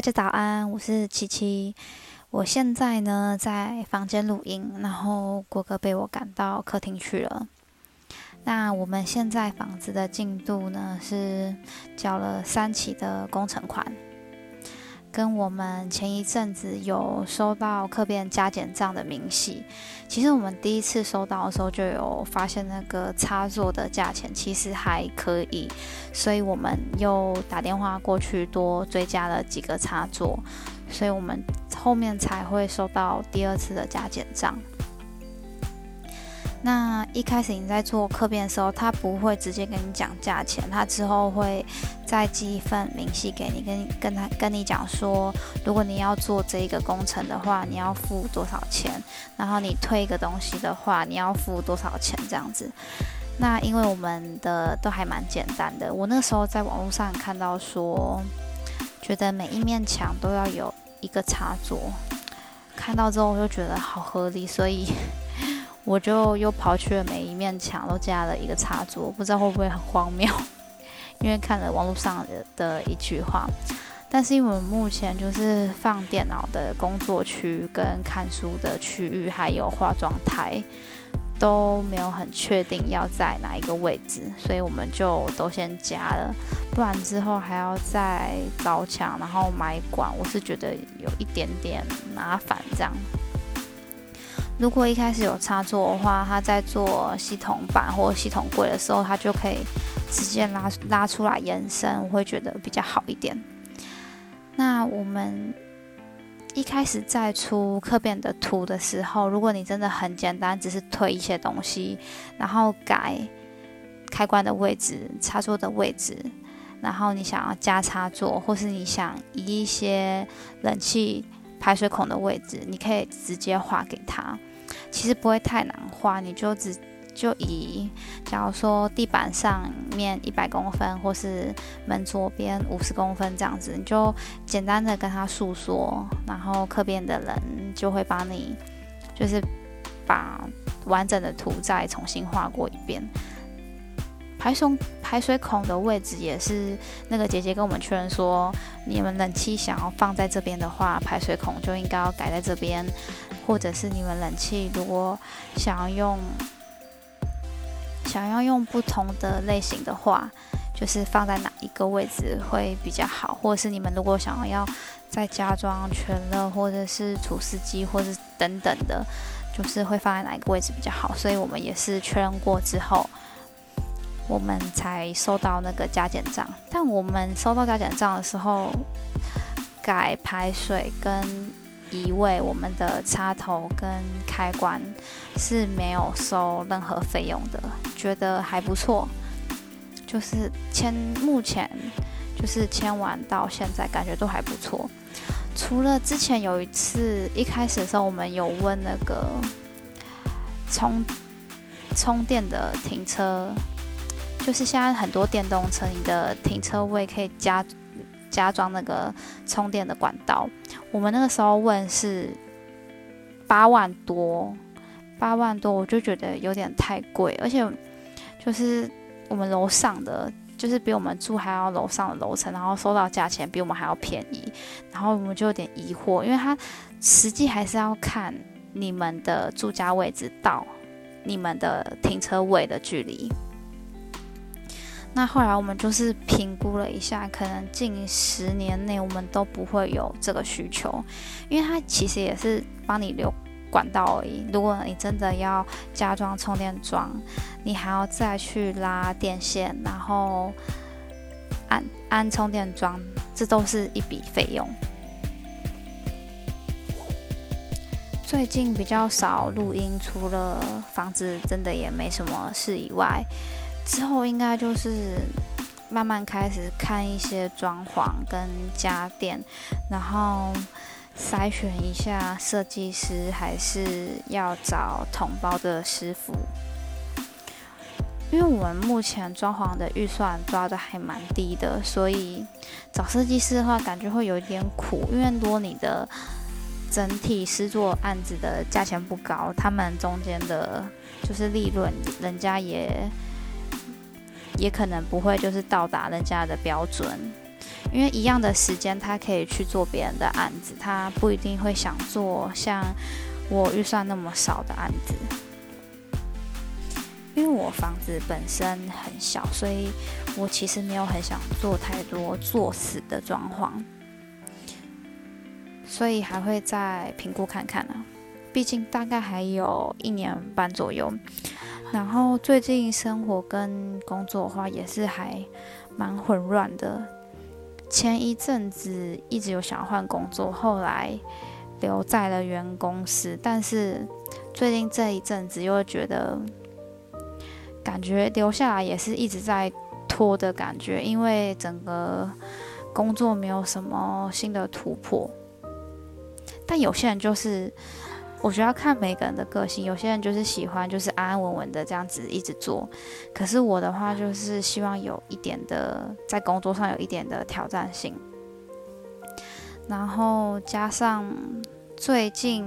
大家早安，我是七七。我现在呢在房间录音，然后国哥被我赶到客厅去了。那我们现在房子的进度呢是交了三期的工程款。跟我们前一阵子有收到客变加减账的明细，其实我们第一次收到的时候就有发现那个插座的价钱其实还可以，所以我们又打电话过去多追加了几个插座，所以我们后面才会收到第二次的加减账。那一开始你在做客变的时候，他不会直接跟你讲价钱，他之后会再寄一份明细给你，跟跟他跟你讲说，如果你要做这一个工程的话，你要付多少钱，然后你退一个东西的话，你要付多少钱这样子。那因为我们的都还蛮简单的，我那时候在网络上看到说，觉得每一面墙都要有一个插座，看到之后我就觉得好合理，所以。我就又跑去了每一面墙都加了一个插座，不知道会不会很荒谬，因为看了网络上的的一句话。但是因为我们目前就是放电脑的工作区、跟看书的区域，还有化妆台都没有很确定要在哪一个位置，所以我们就都先加了，不然之后还要再凿墙，然后买管，我是觉得有一点点麻烦这样。如果一开始有插座的话，它在做系统板或系统柜的时候，它就可以直接拉拉出来延伸，我会觉得比较好一点。那我们一开始在出刻变的图的时候，如果你真的很简单，只是推一些东西，然后改开关的位置、插座的位置，然后你想要加插座，或是你想移一些冷气排水孔的位置，你可以直接画给他。其实不会太难画，你就只就以，假如说地板上面一百公分，或是门左边五十公分这样子，你就简单的跟他诉说，然后客边的人就会帮你，就是把完整的图再重新画过一遍。排水排水孔的位置也是那个姐姐跟我们确认说，你们冷气想要放在这边的话，排水孔就应该要改在这边。或者是你们冷气如果想要用想要用不同的类型的话，就是放在哪一个位置会比较好？或者是你们如果想要再加装全热或者是除湿机或者等等的，就是会放在哪一个位置比较好？所以我们也是确认过之后，我们才收到那个加减账。但我们收到加减账的时候，改排水跟。移位我们的插头跟开关是没有收任何费用的，觉得还不错。就是签目前就是签完到现在，感觉都还不错。除了之前有一次一开始的时候，我们有问那个充充电的停车，就是现在很多电动车，你的停车位可以加。加装那个充电的管道，我们那个时候问是八万多，八万多，我就觉得有点太贵，而且就是我们楼上的，就是比我们住还要楼上的楼层，然后收到价钱比我们还要便宜，然后我们就有点疑惑，因为它实际还是要看你们的住家位置到你们的停车位的距离。那后来我们就是评估了一下，可能近十年内我们都不会有这个需求，因为它其实也是帮你留管道而已。如果你真的要加装充电桩，你还要再去拉电线，然后安安充电桩，这都是一笔费用。最近比较少录音，除了房子真的也没什么事以外。之后应该就是慢慢开始看一些装潢跟家电，然后筛选一下设计师，还是要找同包的师傅。因为我们目前装潢的预算抓的还蛮低的，所以找设计师的话感觉会有一点苦。因为如果你的整体师作案子的价钱不高，他们中间的就是利润，人家也。也可能不会就是到达人家的标准，因为一样的时间，他可以去做别人的案子，他不一定会想做像我预算那么少的案子。因为我房子本身很小，所以我其实没有很想做太多做死的装潢，所以还会再评估看看呢。毕竟大概还有一年半左右。然后最近生活跟工作的话，也是还蛮混乱的。前一阵子一直有想换工作，后来留在了原公司，但是最近这一阵子又觉得。感觉留下来也是一直在拖的感觉，因为整个工作没有什么新的突破。但有些人就是，我觉得要看每个人的个性。有些人就是喜欢就是安安稳稳的这样子一直做，可是我的话就是希望有一点的在工作上有一点的挑战性。然后加上最近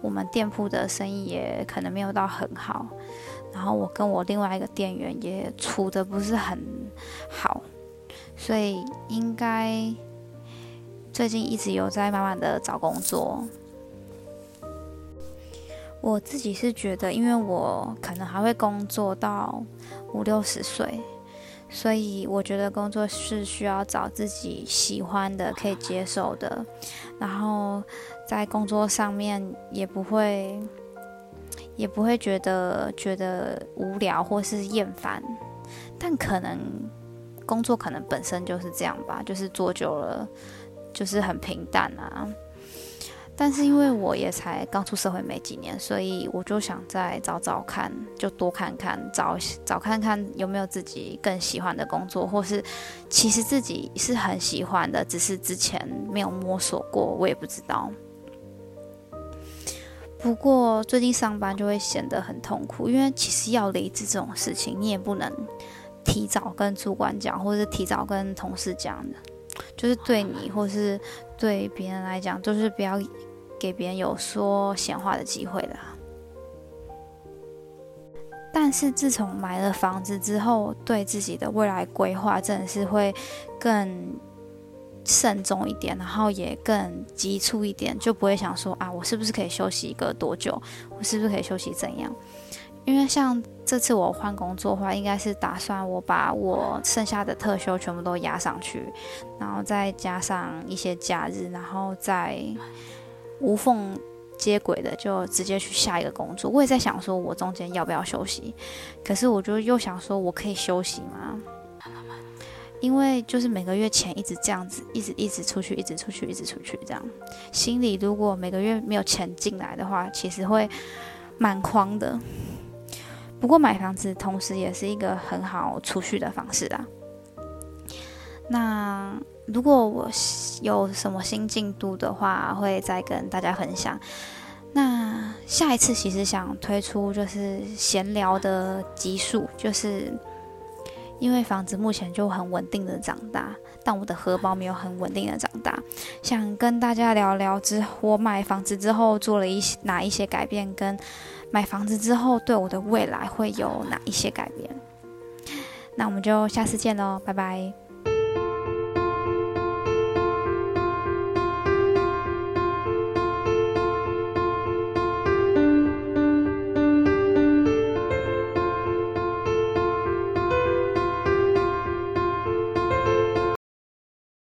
我们店铺的生意也可能没有到很好。然后我跟我另外一个店员也处的不是很好，所以应该最近一直有在慢慢的找工作。我自己是觉得，因为我可能还会工作到五六十岁，所以我觉得工作是需要找自己喜欢的、可以接受的，然后在工作上面也不会。也不会觉得觉得无聊或是厌烦，但可能工作可能本身就是这样吧，就是做久了就是很平淡啊。但是因为我也才刚出社会没几年，所以我就想再找找看，就多看看，找找看看有没有自己更喜欢的工作，或是其实自己是很喜欢的，只是之前没有摸索过，我也不知道。不过最近上班就会显得很痛苦，因为其实要离职这种事情，你也不能提早跟主管讲，或是提早跟同事讲的，就是对你或是对别人来讲，都是不要给别人有说闲话的机会的。但是自从买了房子之后，对自己的未来规划真的是会更。慎重一点，然后也更急促一点，就不会想说啊，我是不是可以休息一个多久？我是不是可以休息怎样？因为像这次我换工作的话，应该是打算我把我剩下的特休全部都压上去，然后再加上一些假日，然后再无缝接轨的就直接去下一个工作。我也在想说，我中间要不要休息？可是我就又想说，我可以休息吗？因为就是每个月钱一直这样子，一直一直出去，一直出去，一直出去，这样心里如果每个月没有钱进来的话，其实会蛮慌的。不过买房子同时也是一个很好储蓄的方式啦。那如果我有什么新进度的话，会再跟大家分享。那下一次其实想推出就是闲聊的集数，就是。因为房子目前就很稳定的长大，但我的荷包没有很稳定的长大。想跟大家聊聊之我买房子之后做了一些哪一些改变，跟买房子之后对我的未来会有哪一些改变。那我们就下次见喽，拜拜。